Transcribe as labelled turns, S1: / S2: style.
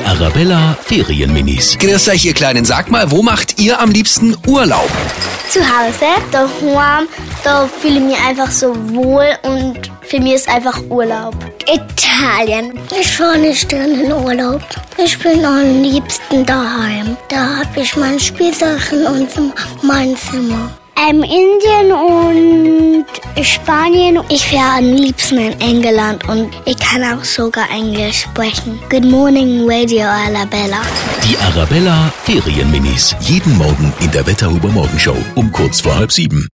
S1: Arabella Ferienminis.
S2: Grüß euch, ihr Kleinen. Sag mal, wo macht ihr am liebsten Urlaub?
S3: Zu Hause, daheim, da fühle ich mich einfach so wohl und für mich ist einfach Urlaub. Italien.
S4: Ich fahre nicht gerne in Urlaub. Ich bin am liebsten daheim. Da habe ich meine Spielsachen und mein Zimmer.
S3: Ähm, Indien und Spanien. Ich wäre am liebsten in England und ich kann auch sogar Englisch sprechen. Good morning, Radio Arabella.
S1: Die Arabella Ferienminis. Jeden Morgen in der Wetterhuber Morgenshow um kurz vor halb sieben.